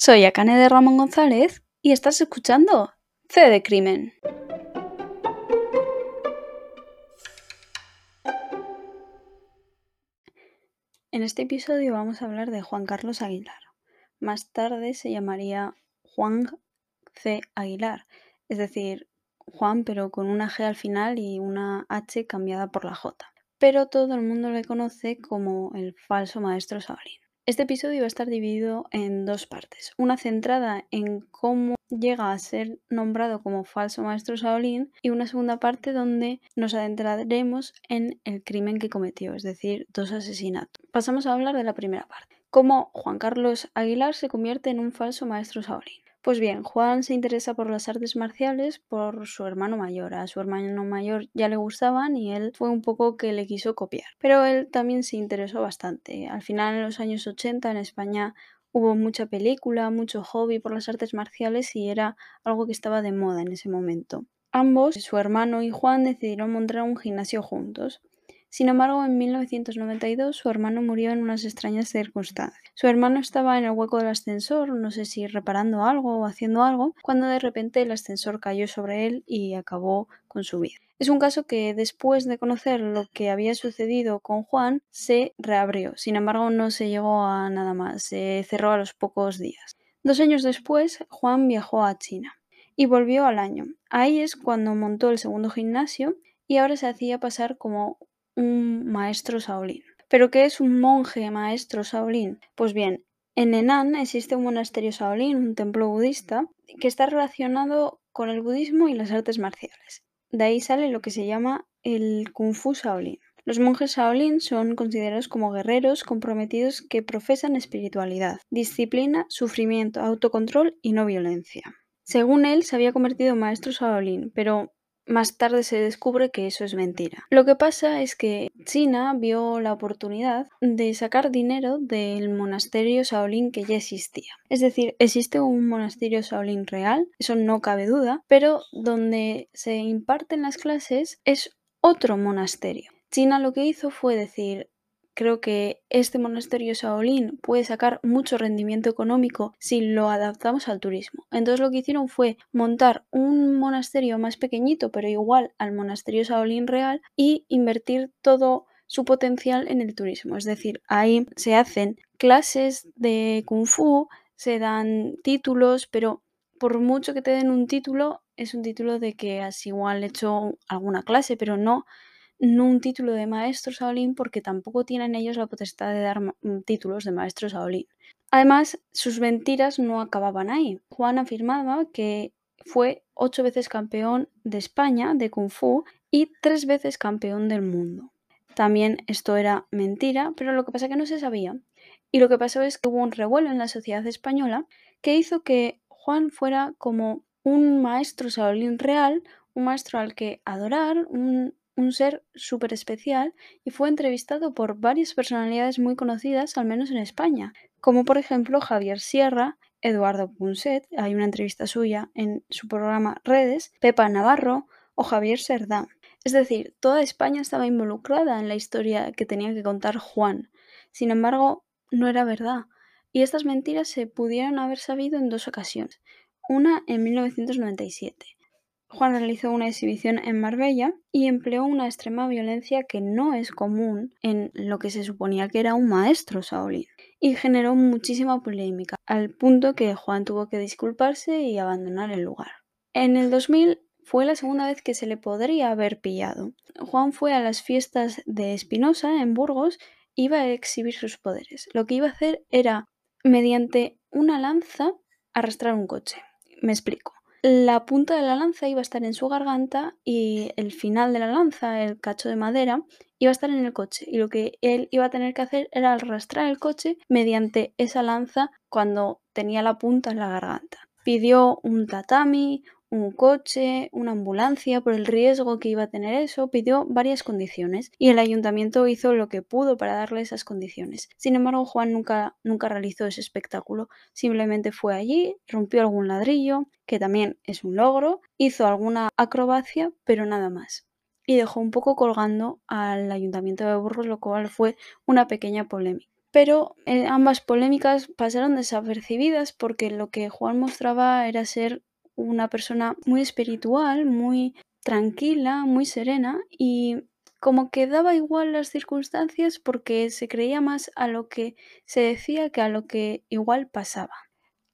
Soy Akane de Ramón González y estás escuchando C de Crimen. En este episodio vamos a hablar de Juan Carlos Aguilar. Más tarde se llamaría Juan C. Aguilar, es decir, Juan pero con una G al final y una H cambiada por la J. Pero todo el mundo le conoce como el falso maestro Sabalín. Este episodio va a estar dividido en dos partes. Una centrada en cómo llega a ser nombrado como falso maestro Shaolin y una segunda parte donde nos adentraremos en el crimen que cometió, es decir, dos asesinatos. Pasamos a hablar de la primera parte. Cómo Juan Carlos Aguilar se convierte en un falso maestro Shaolin. Pues bien, Juan se interesa por las artes marciales por su hermano mayor. A su hermano mayor ya le gustaban y él fue un poco que le quiso copiar. Pero él también se interesó bastante. Al final, en los años 80, en España hubo mucha película, mucho hobby por las artes marciales y era algo que estaba de moda en ese momento. Ambos, su hermano y Juan, decidieron montar un gimnasio juntos. Sin embargo, en 1992 su hermano murió en unas extrañas circunstancias. Su hermano estaba en el hueco del ascensor, no sé si reparando algo o haciendo algo, cuando de repente el ascensor cayó sobre él y acabó con su vida. Es un caso que después de conocer lo que había sucedido con Juan se reabrió, sin embargo no se llegó a nada más, se cerró a los pocos días. Dos años después, Juan viajó a China y volvió al año. Ahí es cuando montó el segundo gimnasio y ahora se hacía pasar como un maestro Shaolin. ¿Pero qué es un monje maestro Shaolin? Pues bien, en Henan existe un monasterio Shaolin, un templo budista, que está relacionado con el budismo y las artes marciales. De ahí sale lo que se llama el Kung Fu Shaolin. Los monjes Shaolin son considerados como guerreros comprometidos que profesan espiritualidad, disciplina, sufrimiento, autocontrol y no violencia. Según él, se había convertido en maestro Shaolin, pero más tarde se descubre que eso es mentira. Lo que pasa es que China vio la oportunidad de sacar dinero del monasterio Shaolin que ya existía. Es decir, existe un monasterio Shaolin real, eso no cabe duda, pero donde se imparten las clases es otro monasterio. China lo que hizo fue decir, Creo que este monasterio Shaolin puede sacar mucho rendimiento económico si lo adaptamos al turismo. Entonces lo que hicieron fue montar un monasterio más pequeñito, pero igual al monasterio Shaolin real, y invertir todo su potencial en el turismo. Es decir, ahí se hacen clases de kung fu, se dan títulos, pero por mucho que te den un título, es un título de que has igual hecho alguna clase, pero no no un título de maestro Shaolin porque tampoco tienen ellos la potestad de dar mm, títulos de maestro Shaolin. Además, sus mentiras no acababan ahí. Juan afirmaba que fue ocho veces campeón de España de Kung Fu y tres veces campeón del mundo. También esto era mentira, pero lo que pasa es que no se sabía. Y lo que pasó es que hubo un revuelo en la sociedad española que hizo que Juan fuera como un maestro Shaolin real, un maestro al que adorar, un un ser súper especial y fue entrevistado por varias personalidades muy conocidas, al menos en España, como por ejemplo Javier Sierra, Eduardo Punset, hay una entrevista suya en su programa Redes, Pepa Navarro o Javier Serdán. Es decir, toda España estaba involucrada en la historia que tenía que contar Juan. Sin embargo, no era verdad. Y estas mentiras se pudieron haber sabido en dos ocasiones. Una en 1997 Juan realizó una exhibición en Marbella y empleó una extrema violencia que no es común en lo que se suponía que era un maestro Shaolin y generó muchísima polémica, al punto que Juan tuvo que disculparse y abandonar el lugar. En el 2000 fue la segunda vez que se le podría haber pillado. Juan fue a las fiestas de Espinosa en Burgos iba a exhibir sus poderes. Lo que iba a hacer era, mediante una lanza, arrastrar un coche. Me explico. La punta de la lanza iba a estar en su garganta y el final de la lanza, el cacho de madera, iba a estar en el coche. Y lo que él iba a tener que hacer era arrastrar el coche mediante esa lanza cuando tenía la punta en la garganta. Pidió un tatami, un coche, una ambulancia por el riesgo que iba a tener eso, pidió varias condiciones y el ayuntamiento hizo lo que pudo para darle esas condiciones. Sin embargo, Juan nunca, nunca realizó ese espectáculo, simplemente fue allí, rompió algún ladrillo, que también es un logro, hizo alguna acrobacia, pero nada más. Y dejó un poco colgando al ayuntamiento de Burgos, lo cual fue una pequeña polémica. pero eh, ambas polémicas pasaron desapercibidas porque lo que Juan mostraba era ser una persona muy espiritual, muy tranquila, muy serena y como que daba igual las circunstancias porque se creía más a lo que se decía que a lo que igual pasaba.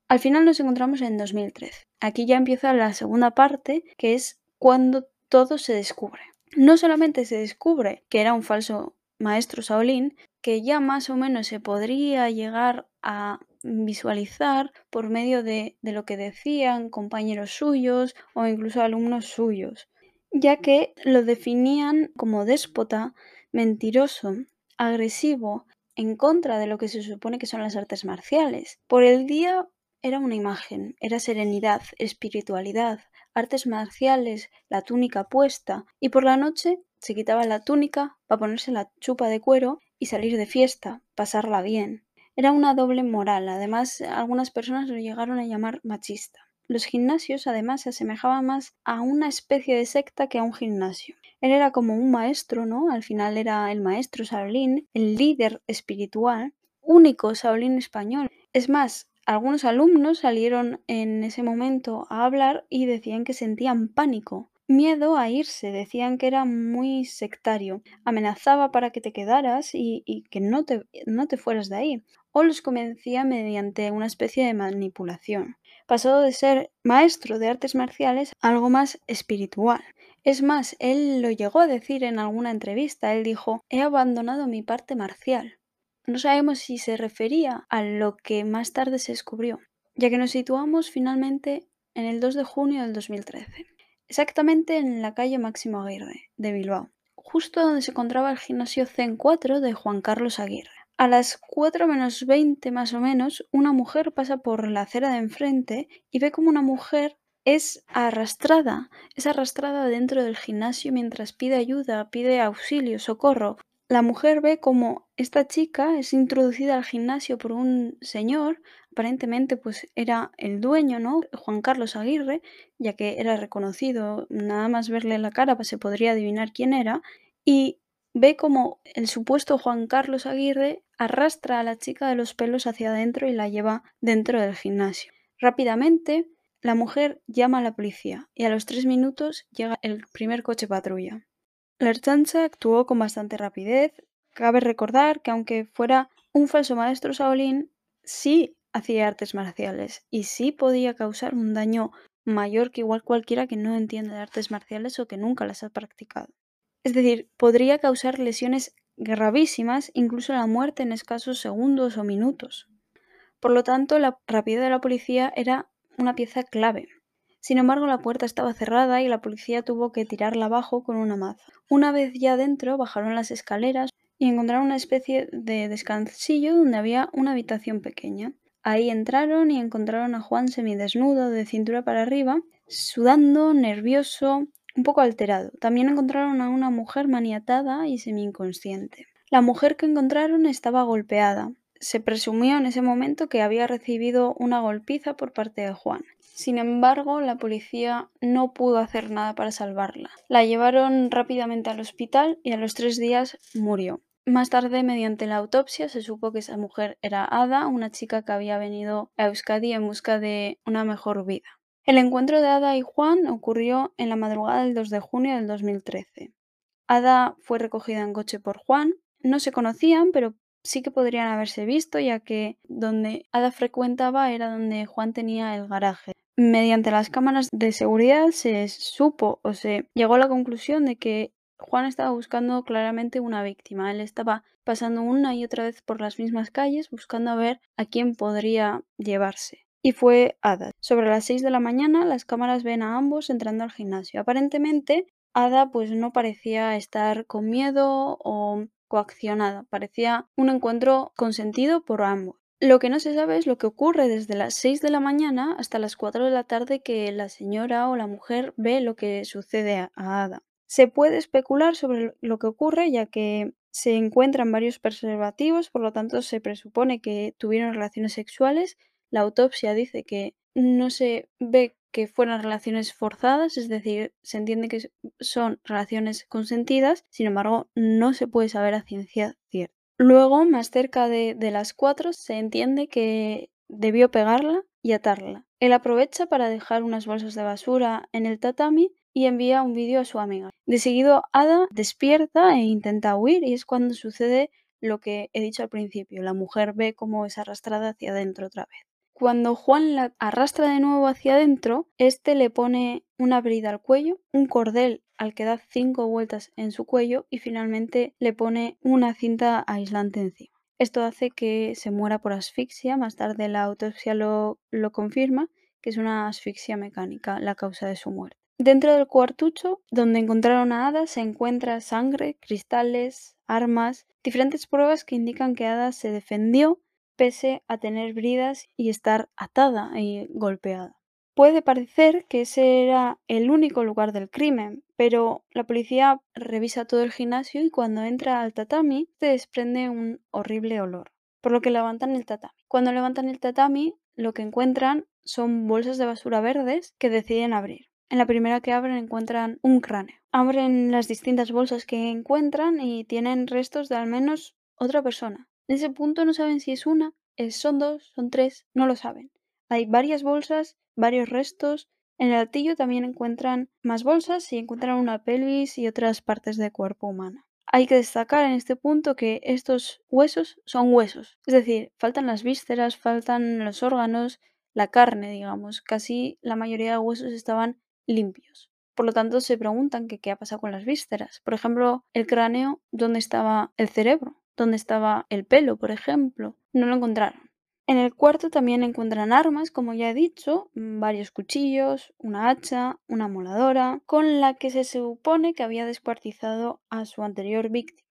Al final nos encontramos en 2013. Aquí ya empieza la segunda parte, que es cuando todo se descubre. No solamente se descubre que era un falso maestro Shaolin, que ya más o menos se podría llegar a visualizar por medio de, de lo que decían compañeros suyos o incluso alumnos suyos ya que lo definían como déspota, mentiroso, agresivo, en contra de lo que se supone que son las artes marciales. Por el día era una imagen, era serenidad, espiritualidad, artes marciales, la túnica puesta, y por la noche se quitaba la túnica para ponerse la chupa de cuero y salir de fiesta, pasarla bien. Era una doble moral, además algunas personas lo llegaron a llamar machista. Los gimnasios además se asemejaban más a una especie de secta que a un gimnasio. Él era como un maestro, ¿no? Al final era el maestro Shaolin, el líder espiritual, único Shaolin español. Es más, algunos alumnos salieron en ese momento a hablar y decían que sentían pánico, miedo a irse, decían que era muy sectario, amenazaba para que te quedaras y, y que no te, no te fueras de ahí, o los convencía mediante una especie de manipulación pasó de ser maestro de artes marciales a algo más espiritual. Es más, él lo llegó a decir en alguna entrevista, él dijo, he abandonado mi parte marcial. No sabemos si se refería a lo que más tarde se descubrió, ya que nos situamos finalmente en el 2 de junio del 2013, exactamente en la calle Máximo Aguirre de Bilbao, justo donde se encontraba el gimnasio Zen 4 de Juan Carlos Aguirre. A las 4 menos 20 más o menos, una mujer pasa por la acera de enfrente y ve como una mujer es arrastrada, es arrastrada dentro del gimnasio mientras pide ayuda, pide auxilio, socorro. La mujer ve como esta chica es introducida al gimnasio por un señor, aparentemente pues era el dueño, ¿no? Juan Carlos Aguirre, ya que era reconocido, nada más verle la cara pues se podría adivinar quién era, y ve como el supuesto Juan Carlos Aguirre arrastra a la chica de los pelos hacia adentro y la lleva dentro del gimnasio. Rápidamente, la mujer llama a la policía y a los tres minutos llega el primer coche patrulla. La Erchancha actuó con bastante rapidez. Cabe recordar que aunque fuera un falso maestro Shaolin, sí hacía artes marciales y sí podía causar un daño mayor que igual cualquiera que no entiende de artes marciales o que nunca las ha practicado. Es decir, podría causar lesiones gravísimas, incluso la muerte en escasos segundos o minutos. Por lo tanto, la rapidez de la policía era una pieza clave. Sin embargo, la puerta estaba cerrada y la policía tuvo que tirarla abajo con una maza. Una vez ya dentro, bajaron las escaleras y encontraron una especie de descansillo donde había una habitación pequeña. Ahí entraron y encontraron a Juan semidesnudo, de cintura para arriba, sudando, nervioso, un poco alterado. También encontraron a una mujer maniatada y semi-inconsciente. La mujer que encontraron estaba golpeada. Se presumió en ese momento que había recibido una golpiza por parte de Juan. Sin embargo, la policía no pudo hacer nada para salvarla. La llevaron rápidamente al hospital y a los tres días murió. Más tarde, mediante la autopsia, se supo que esa mujer era Ada, una chica que había venido a Euskadi en busca de una mejor vida. El encuentro de Ada y Juan ocurrió en la madrugada del 2 de junio del 2013. Ada fue recogida en coche por Juan. No se conocían, pero sí que podrían haberse visto, ya que donde Ada frecuentaba era donde Juan tenía el garaje. Mediante las cámaras de seguridad se supo o se llegó a la conclusión de que Juan estaba buscando claramente una víctima. Él estaba pasando una y otra vez por las mismas calles buscando a ver a quién podría llevarse y fue Ada. Sobre las 6 de la mañana las cámaras ven a ambos entrando al gimnasio. Aparentemente Ada pues no parecía estar con miedo o coaccionada, parecía un encuentro consentido por ambos. Lo que no se sabe es lo que ocurre desde las 6 de la mañana hasta las 4 de la tarde que la señora o la mujer ve lo que sucede a Ada. Se puede especular sobre lo que ocurre ya que se encuentran varios preservativos, por lo tanto se presupone que tuvieron relaciones sexuales la autopsia dice que no se ve que fueran relaciones forzadas, es decir, se entiende que son relaciones consentidas, sin embargo, no se puede saber a ciencia cierta. Luego, más cerca de, las 4, se entiende que debió pegarla y atarla. Él aprovecha para dejar unas bolsas de basura en el tatami y envía un vídeo a su amiga. De seguido, Ada despierta e intenta huir y es cuando sucede lo que he dicho al principio. La mujer ve cómo es arrastrada hacia adentro otra vez. Cuando Juan la arrastra de nuevo hacia adentro, este le pone una brida al cuello, un cordel al que da cinco vueltas en su cuello y finalmente le pone una cinta aislante encima. Esto hace que se muera por asfixia, más tarde la autopsia lo, confirma, que es una asfixia mecánica la causa de su muerte. Dentro del cuartucho donde encontraron a Ada se encuentra sangre, cristales, armas, diferentes pruebas que indican que Ada se defendió pese a tener bridas y estar atada y golpeada. Puede parecer que ese era el único lugar del crimen, pero la policía revisa todo el gimnasio y cuando entra al tatami se desprende un horrible olor, por lo que levantan el tatami. Cuando levantan el tatami, lo que encuentran son bolsas de basura verdes que deciden abrir. En la primera que abren encuentran un cráneo. Abren las distintas bolsas que encuentran y tienen restos de al menos otra persona. En ese punto no saben si es una, son dos, son tres, no lo saben. Hay varias bolsas, varios restos. En el altillo también encuentran más bolsas y encuentran una pelvis y otras partes del cuerpo humano. Hay que destacar en este punto que estos huesos son huesos, es decir, faltan las vísceras, faltan los órganos, la carne, digamos. Casi la mayoría de huesos estaban limpios. Por lo tanto, se preguntan qué ha pasado con las vísceras. Por ejemplo, el cráneo, ¿dónde estaba el cerebro? ¿Dónde estaba el pelo, por ejemplo? No lo encontraron. En el cuarto también encuentran armas, como ya he dicho, mm, varios cuchillos, una hacha, una moladora, con la que se supone que había descuartizado a su anterior víctima.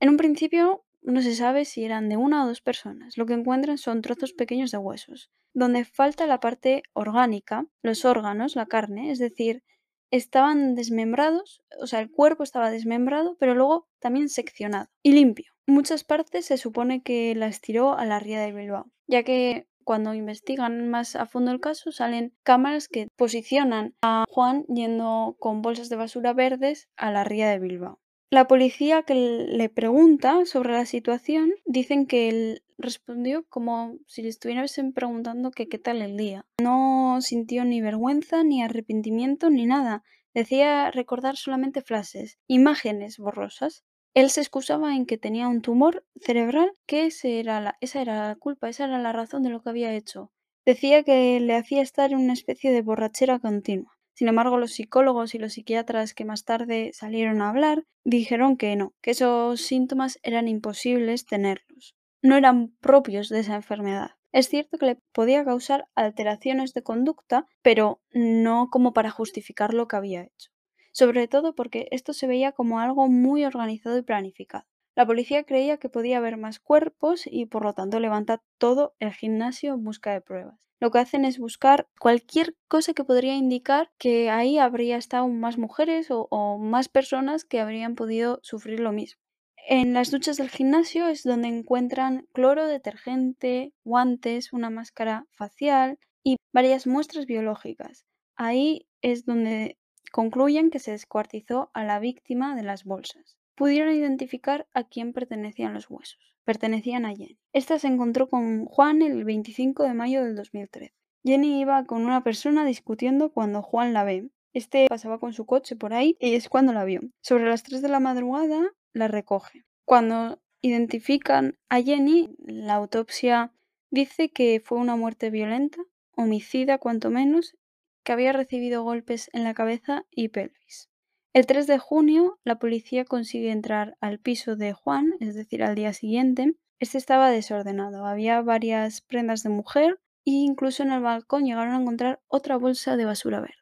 En un principio no se sabe si eran de una o dos personas. Lo que encuentran son trozos pequeños de huesos, donde falta la parte orgánica, los órganos, la carne, es decir, estaban desmembrados, o sea, el cuerpo estaba desmembrado, pero luego también seccionado y limpio. Muchas partes se supone que las tiró a la ría de Bilbao, ya que cuando investigan más a fondo el caso salen cámaras que posicionan a Juan yendo con bolsas de basura verdes a la ría de Bilbao. La policía que le pregunta sobre la situación dicen que él respondió como si le estuviesen preguntando que qué tal el día. No sintió ni vergüenza, ni arrepentimiento, ni nada. Decía recordar solamente frases, imágenes borrosas. Él se excusaba en que tenía un tumor cerebral, que era la, esa era la culpa, esa era la razón de lo que había hecho. Decía que le hacía estar en una especie de borrachera continua. Sin embargo, los psicólogos y los psiquiatras que más tarde salieron a hablar dijeron que no, que esos síntomas eran imposibles tenerlos. No eran propios de esa enfermedad. Es cierto que le podía causar alteraciones de conducta, pero no como para justificar lo que había hecho. Sobre todo porque esto se veía como algo muy organizado y planificado. La policía creía que podía haber más cuerpos y por lo tanto levanta todo el gimnasio en busca de pruebas lo que hacen es buscar cualquier cosa que podría indicar que ahí habría estado más mujeres o, más personas que habrían podido sufrir lo mismo. En las duchas del gimnasio es donde encuentran cloro, detergente, guantes, una máscara facial y varias muestras biológicas. Ahí es donde concluyen que se descuartizó a la víctima de las bolsas. Pudieron identificar a quién pertenecían los huesos pertenecían a Jenny. Esta se encontró con Juan el 25 de mayo del 2013. Jenny iba con una persona discutiendo cuando Juan la ve. Este pasaba con su coche por ahí y es cuando la vio. Sobre las 3 de la madrugada la recoge. Cuando identifican a Jenny, la autopsia dice que fue una muerte violenta, homicida cuanto menos, que había recibido golpes en la cabeza y pelvis. El 3 de junio, la policía consigue entrar al piso de Juan, es decir, al día siguiente. Este estaba desordenado, había varias prendas de mujer e incluso en el balcón llegaron a encontrar otra bolsa de basura verde.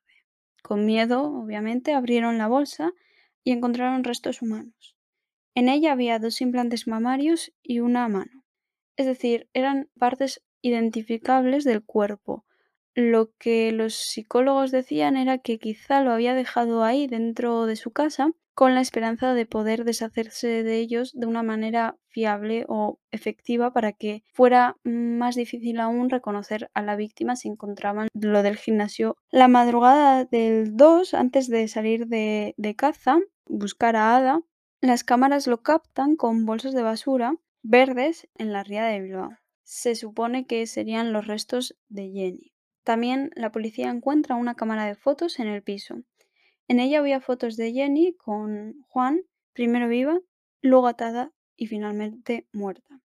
Con miedo, obviamente, abrieron la bolsa y encontraron restos humanos. En ella había dos implantes mamarios y una mano. Es decir, eran partes identificables del cuerpo, lo que los psicólogos decían era que quizá lo había dejado ahí dentro de su casa con la esperanza de poder deshacerse de ellos de una manera fiable o efectiva para que fuera más difícil aún reconocer a la víctima si encontraban lo del gimnasio. La madrugada del 2, antes de salir de, caza, buscar a Ada, las cámaras lo captan con bolsas de basura verdes en la ría de Bilbao. Se supone que serían los restos de Jenny. También la policía encuentra una cámara de fotos en el piso. En ella había fotos de Jenny con Juan, primero viva, luego atada y finalmente muerta.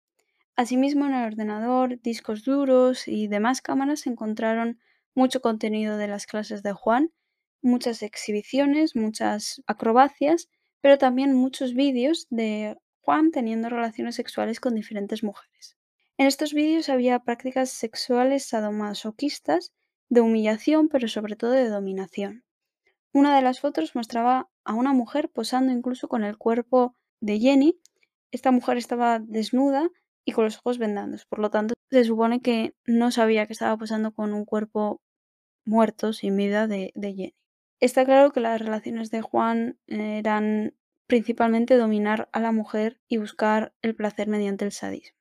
Asimismo, en el ordenador, discos duros y demás cámaras se encontraron mucho contenido de las clases de Juan, muchas exhibiciones, muchas acrobacias, pero también muchos vídeos de Juan teniendo relaciones sexuales con diferentes mujeres. En estos vídeos había prácticas sexuales sadomasoquistas, de humillación, pero sobre todo de dominación. Una de las fotos mostraba a una mujer posando incluso con el cuerpo de Jenny. Esta mujer estaba desnuda y con los ojos vendados. Por lo tanto, se supone que no sabía que estaba posando con un cuerpo muerto, sin vida, de, de Jenny. Está claro que las relaciones de Juan eran principalmente dominar a la mujer y buscar el placer mediante el sadismo.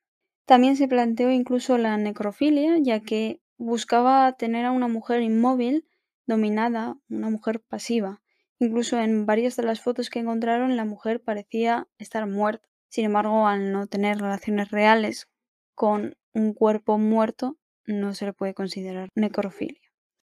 También se planteó incluso la necrofilia, ya que buscaba tener a una mujer inmóvil, dominada, una mujer pasiva. Incluso en varias de las fotos que encontraron la mujer parecía estar muerta. Sin embargo, al no tener relaciones reales con un cuerpo muerto, no se le puede considerar necrofilia.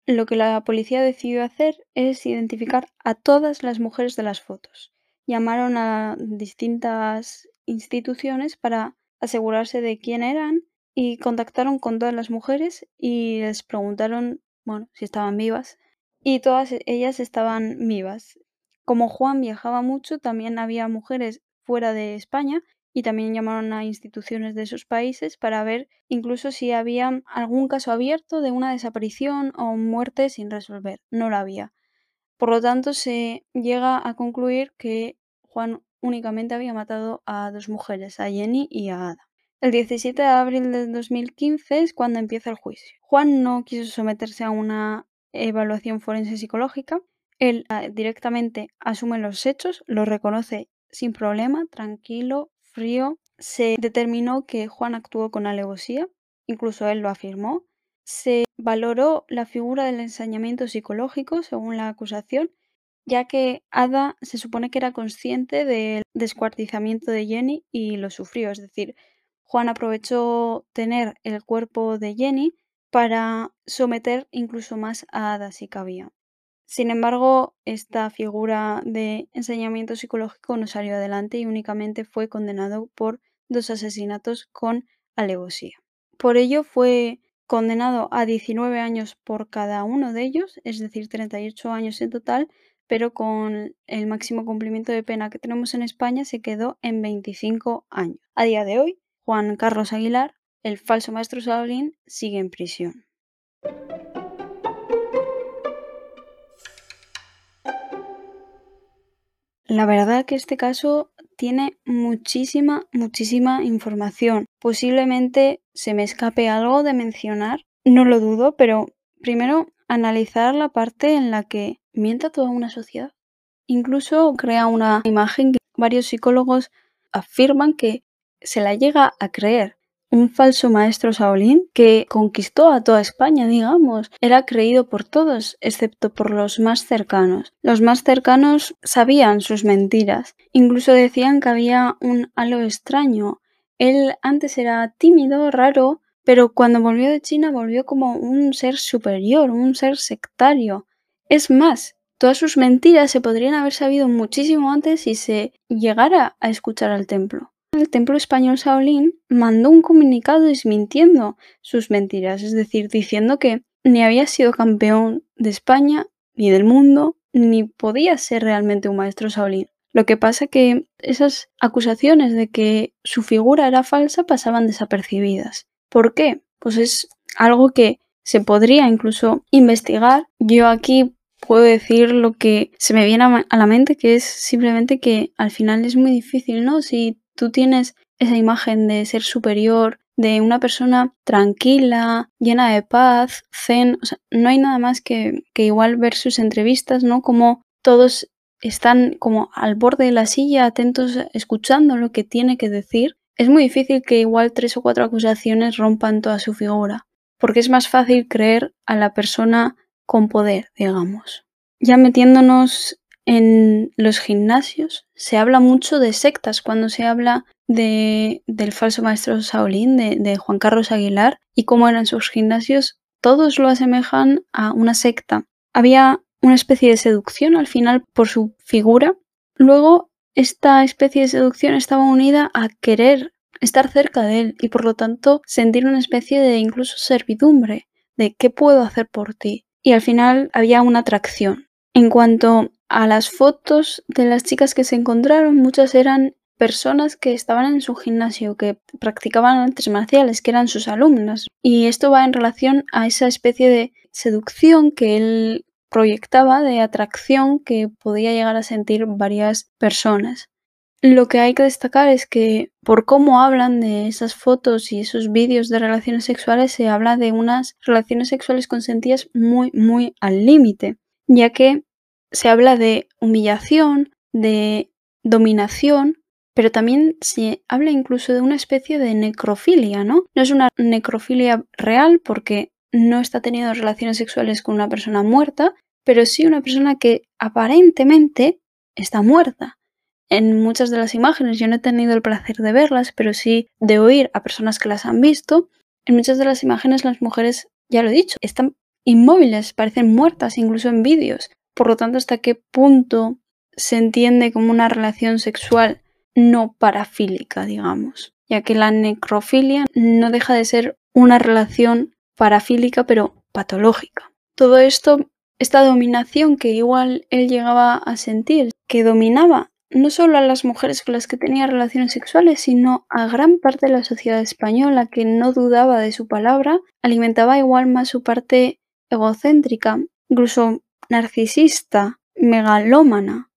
Lo que la policía decidió hacer es identificar a todas las mujeres de las fotos. Llamaron a distintas instituciones para asegurarse de quién eran y contactaron con todas las mujeres y les preguntaron, bueno, si estaban vivas y todas ellas estaban vivas. Como Juan viajaba mucho, también había mujeres fuera de España y también llamaron a instituciones de esos países para ver incluso si había algún caso abierto de una desaparición o muerte sin resolver. No lo había. Por lo tanto, se llega a concluir que Juan únicamente había matado a dos mujeres, a Jenny y a Ada. El 17 de abril de 2015 es cuando empieza el juicio. Juan no quiso someterse a una evaluación forense psicológica. Él ah, directamente asume los hechos, los reconoce sin problema, tranquilo, frío. Se determinó que Juan actuó con alevosía, incluso él lo afirmó. Se valoró la figura del ensañamiento psicológico, según la acusación, ya que Ada se supone que era consciente del descuartizamiento de Jenny y lo sufrió. Es decir, Juan aprovechó tener el cuerpo de Jenny para someter incluso más a Ada si cabía. Sin embargo, esta figura de enseñamiento psicológico no salió adelante y únicamente fue condenado por dos asesinatos con alevosía. Por ello fue condenado a 19 años por cada uno de ellos, es decir, 38 años en total, pero con el máximo cumplimiento de pena que tenemos en España se quedó en 25 años. A día de hoy, Juan Carlos Aguilar, el falso maestro Shaolin, sigue en prisión. La verdad que este caso tiene muchísima, muchísima información. Posiblemente se me escape algo de mencionar, no lo dudo, pero primero analizar la parte en la que mienta toda una sociedad. Incluso crea una imagen que varios psicólogos afirman que se la llega a creer un falso maestro Shaolin que conquistó a toda España, digamos. Era creído por todos, excepto por los más cercanos. Los más cercanos sabían sus mentiras. Incluso decían que había un halo extraño. Él antes era tímido, raro, pero cuando volvió de China volvió como un ser superior, un ser sectario. Es más, todas sus mentiras se podrían haber sabido muchísimo antes si se llegara a escuchar al templo el templo español Shaolin mandó un comunicado desmintiendo sus mentiras, es decir, diciendo que ni había sido campeón de España ni del mundo, ni podía ser realmente un maestro Shaolin. Lo que pasa que esas acusaciones de que su figura era falsa pasaban desapercibidas. ¿Por qué? Pues es algo que se podría incluso investigar. Yo aquí puedo decir lo que se me viene a la mente, que es simplemente que al final es muy difícil, ¿no? Si tú tienes esa imagen de ser superior, de una persona tranquila, llena de paz, zen, o sea, no hay nada más que, que igual ver sus entrevistas, ¿no? Como todos están como al borde de la silla, atentos, escuchando lo que tiene que decir. Es muy difícil que igual tres o cuatro acusaciones rompan toda su figura, porque es más fácil creer a la persona con poder, digamos. Ya metiéndonos en los gimnasios se habla mucho de sectas cuando se habla de, del falso maestro Shaolin, de, de Juan Carlos Aguilar, y cómo eran sus gimnasios, todos lo asemejan a una secta. Había una especie de seducción al final por su figura. Luego, esta especie de seducción estaba unida a querer estar cerca de él y por lo tanto sentir una especie de incluso servidumbre de qué puedo hacer por ti. Y al final había una atracción. En cuanto a las fotos de las chicas que se encontraron, muchas eran personas que estaban en su gimnasio, que practicaban artes marciales, que eran sus alumnas. Y esto va en relación a esa especie de seducción que él proyectaba, de atracción que podía llegar a sentir varias personas. Lo que hay que destacar es que por cómo hablan de esas fotos y esos vídeos de relaciones sexuales se habla de unas relaciones sexuales consentidas muy muy al límite, ya que se habla de humillación, de dominación, pero también se habla incluso de una especie de necrofilia, ¿no? No es una necrofilia real porque no está teniendo relaciones sexuales con una persona muerta, pero sí una persona que aparentemente está muerta en muchas de las imágenes. Yo no he tenido el placer de verlas, pero sí de oír a personas que las han visto. En muchas de las imágenes las mujeres, ya lo he dicho, están inmóviles, parecen muertas, incluso en vídeos. Por lo tanto, ¿hasta qué punto se entiende como una relación sexual no parafílica, digamos? Ya que la necrofilia no deja de ser una relación parafílica, pero patológica. Todo esto, esta dominación que igual él llegaba a sentir, que dominaba no solo a las mujeres con las que tenía relaciones sexuales, sino a gran parte de la sociedad española que no dudaba de su palabra, alimentaba igual más su parte egocéntrica, incluso narcisista, megalómana.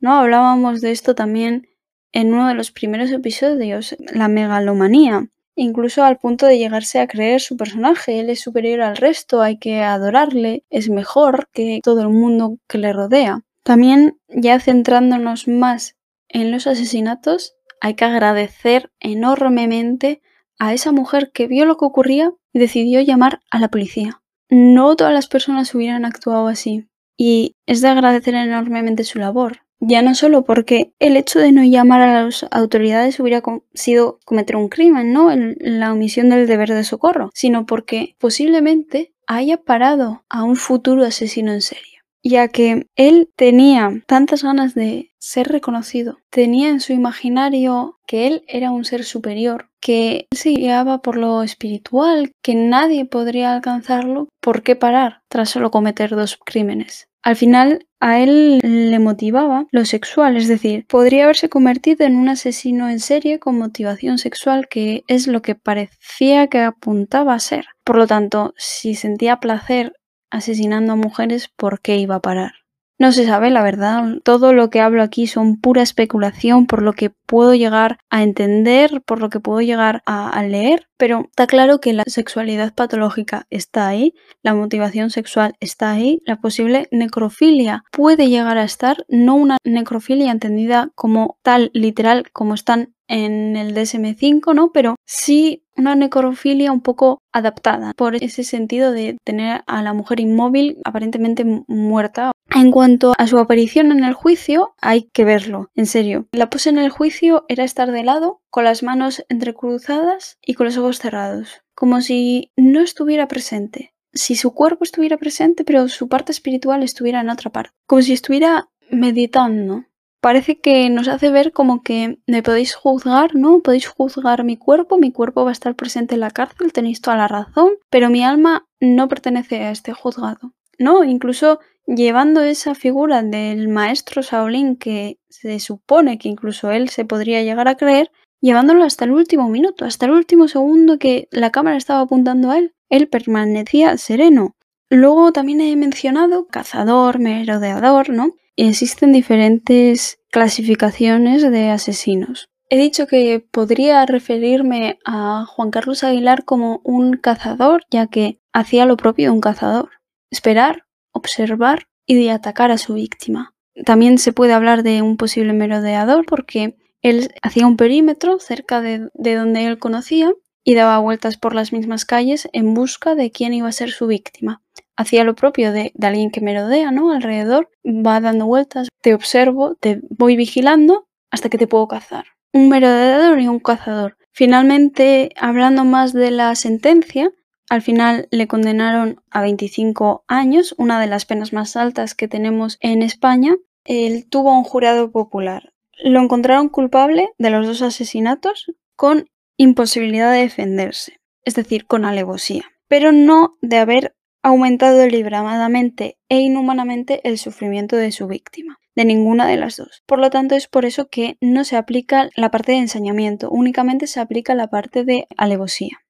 ¿No? Hablábamos de esto también en uno de los primeros episodios, la megalomanía, incluso al punto de llegarse a creer su personaje, él es superior al resto, hay que adorarle, es mejor que todo el mundo que le rodea. También, ya centrándonos más en los asesinatos, hay que agradecer enormemente a esa mujer que vio lo que ocurría y decidió llamar a la policía. No todas las personas hubieran actuado así y es de agradecer enormemente su labor. Ya no solo porque el hecho de no llamar a las autoridades hubiera sido cometer un crimen, ¿no? la omisión del deber de socorro, sino porque posiblemente haya parado a un futuro asesino en serie ya que él tenía tantas ganas de ser reconocido, tenía en su imaginario que él era un ser superior, que él se guiaba por lo espiritual, que nadie podría alcanzarlo, ¿por qué parar tras solo cometer dos crímenes? Al final a él le motivaba lo sexual, es decir, podría haberse convertido en un asesino en serie con motivación sexual, que es lo que parecía que apuntaba a ser. Por lo tanto, si sentía placer asesinando a mujeres, ¿por qué iba a parar? No se sabe, la verdad. Todo lo que hablo aquí son pura especulación por lo que puedo llegar a entender, por lo que puedo llegar a, leer, pero está claro que la sexualidad patológica está ahí, la motivación sexual está ahí, la posible necrofilia puede llegar a estar, no una necrofilia entendida como tal, literal, como están en el DSM5, ¿no? Pero sí una necrofilia un poco adaptada por ese sentido de tener a la mujer inmóvil aparentemente muerta. En cuanto a su aparición en el juicio, hay que verlo, en serio. La pose en el juicio era estar de lado, con las manos entrecruzadas y con los ojos cerrados, como si no estuviera presente. Si su cuerpo estuviera presente, pero su parte espiritual estuviera en otra parte. Como si estuviera meditando parece que nos hace ver como que me podéis juzgar, ¿no? Podéis juzgar mi cuerpo, mi cuerpo va a estar presente en la cárcel, tenéis toda la razón, pero mi alma no pertenece a este juzgado, ¿no? Incluso llevando esa figura del maestro Shaolin que se supone que incluso él se podría llegar a creer, llevándolo hasta el último minuto, hasta el último segundo que la cámara estaba apuntando a él, él permanecía sereno. Luego también he mencionado cazador, merodeador, ¿no? Existen diferentes clasificaciones de asesinos. He dicho que podría referirme a Juan Carlos Aguilar como un cazador, ya que hacía lo propio de un cazador. Esperar, observar y de atacar a su víctima. También se puede hablar de un posible merodeador porque él hacía un perímetro cerca de, de donde él conocía y daba vueltas por las mismas calles en busca de quién iba a ser su víctima. hacía lo propio de, de alguien que merodea, ¿no? Alrededor, va dando vueltas, te observo, te voy vigilando hasta que te puedo cazar. Un merodeador y un cazador. Finalmente, hablando más de la sentencia, al final le condenaron a 25 años, una de las penas más altas que tenemos en España. Él tuvo un jurado popular. Lo encontraron culpable de los dos asesinatos con imposibilidad de defenderse, es decir, con alevosía, pero no de haber aumentado deliberadamente e inhumanamente el sufrimiento de su víctima, de ninguna de las dos. Por lo tanto, es por eso que no se aplica la parte de ensañamiento, únicamente se aplica la parte de alevosía.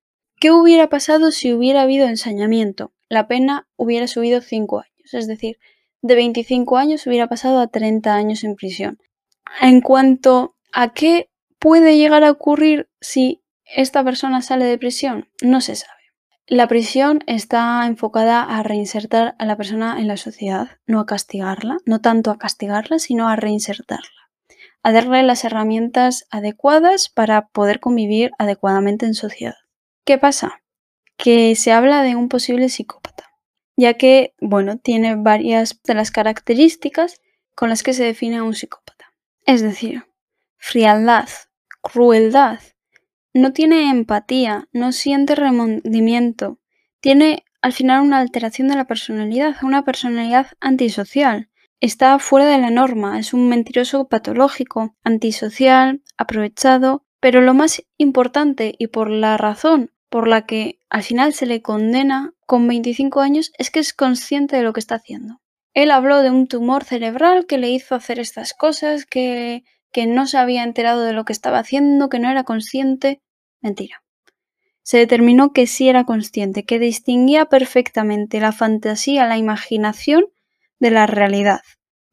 ¿Qué hubiera pasado si hubiera habido ensañamiento? La pena hubiera subido 5 años, es decir, de 25 años hubiera pasado a 30 años en prisión. En cuanto a qué puede llegar a ocurrir si esta persona sale de prisión, no se sabe. La prisión está enfocada a reinsertar a la persona en la sociedad, no a castigarla, no tanto a castigarla, sino a reinsertarla, a darle las herramientas adecuadas para poder convivir adecuadamente en sociedad. ¿Qué pasa? Que se habla de un posible psicópata, ya que, bueno, tiene varias de las características con las que se define a un psicópata. Es decir, frialdad, crueldad, no tiene empatía, no siente remordimiento, tiene al final una alteración de la personalidad, una personalidad antisocial. Está fuera de la norma, es un mentiroso patológico, antisocial, aprovechado, pero lo más importante y por la razón por la que al final se le condena con 25 años es que es consciente de lo que está haciendo. Él habló de un tumor cerebral que le hizo hacer estas cosas, que que no se había enterado de lo que estaba haciendo, que no era consciente. Mentira. Se determinó que sí era consciente, que distinguía perfectamente la fantasía, la imaginación de la realidad.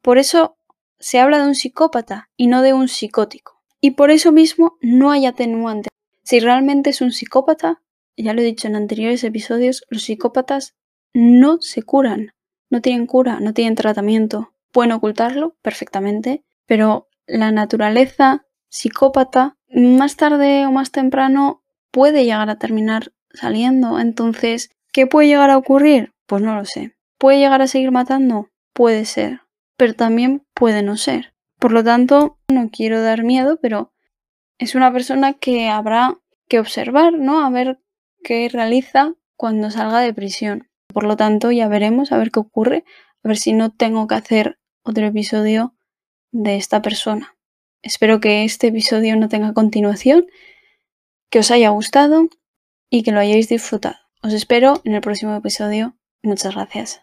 Por eso se habla de un psicópata y no de un psicótico. Y por eso mismo no hay atenuante. Si realmente es un psicópata, ya lo he dicho en anteriores episodios, los psicópatas no se curan, no tienen cura, no tienen tratamiento. Pueden ocultarlo perfectamente, pero la naturaleza psicópata más tarde o más temprano puede llegar a terminar saliendo. Entonces, ¿qué puede llegar a ocurrir? Pues no lo sé. ¿Puede llegar a seguir matando? Puede ser, pero también puede no ser. Por lo tanto, no quiero dar miedo, pero es una persona que habrá que observar, ¿no? A ver qué realiza cuando salga de prisión. Por lo tanto, ya veremos a ver qué ocurre, a ver si no tengo que hacer otro episodio de esta persona. Espero que este episodio no tenga continuación, que os haya gustado y que lo hayáis disfrutado. Os espero en el próximo episodio. Muchas gracias.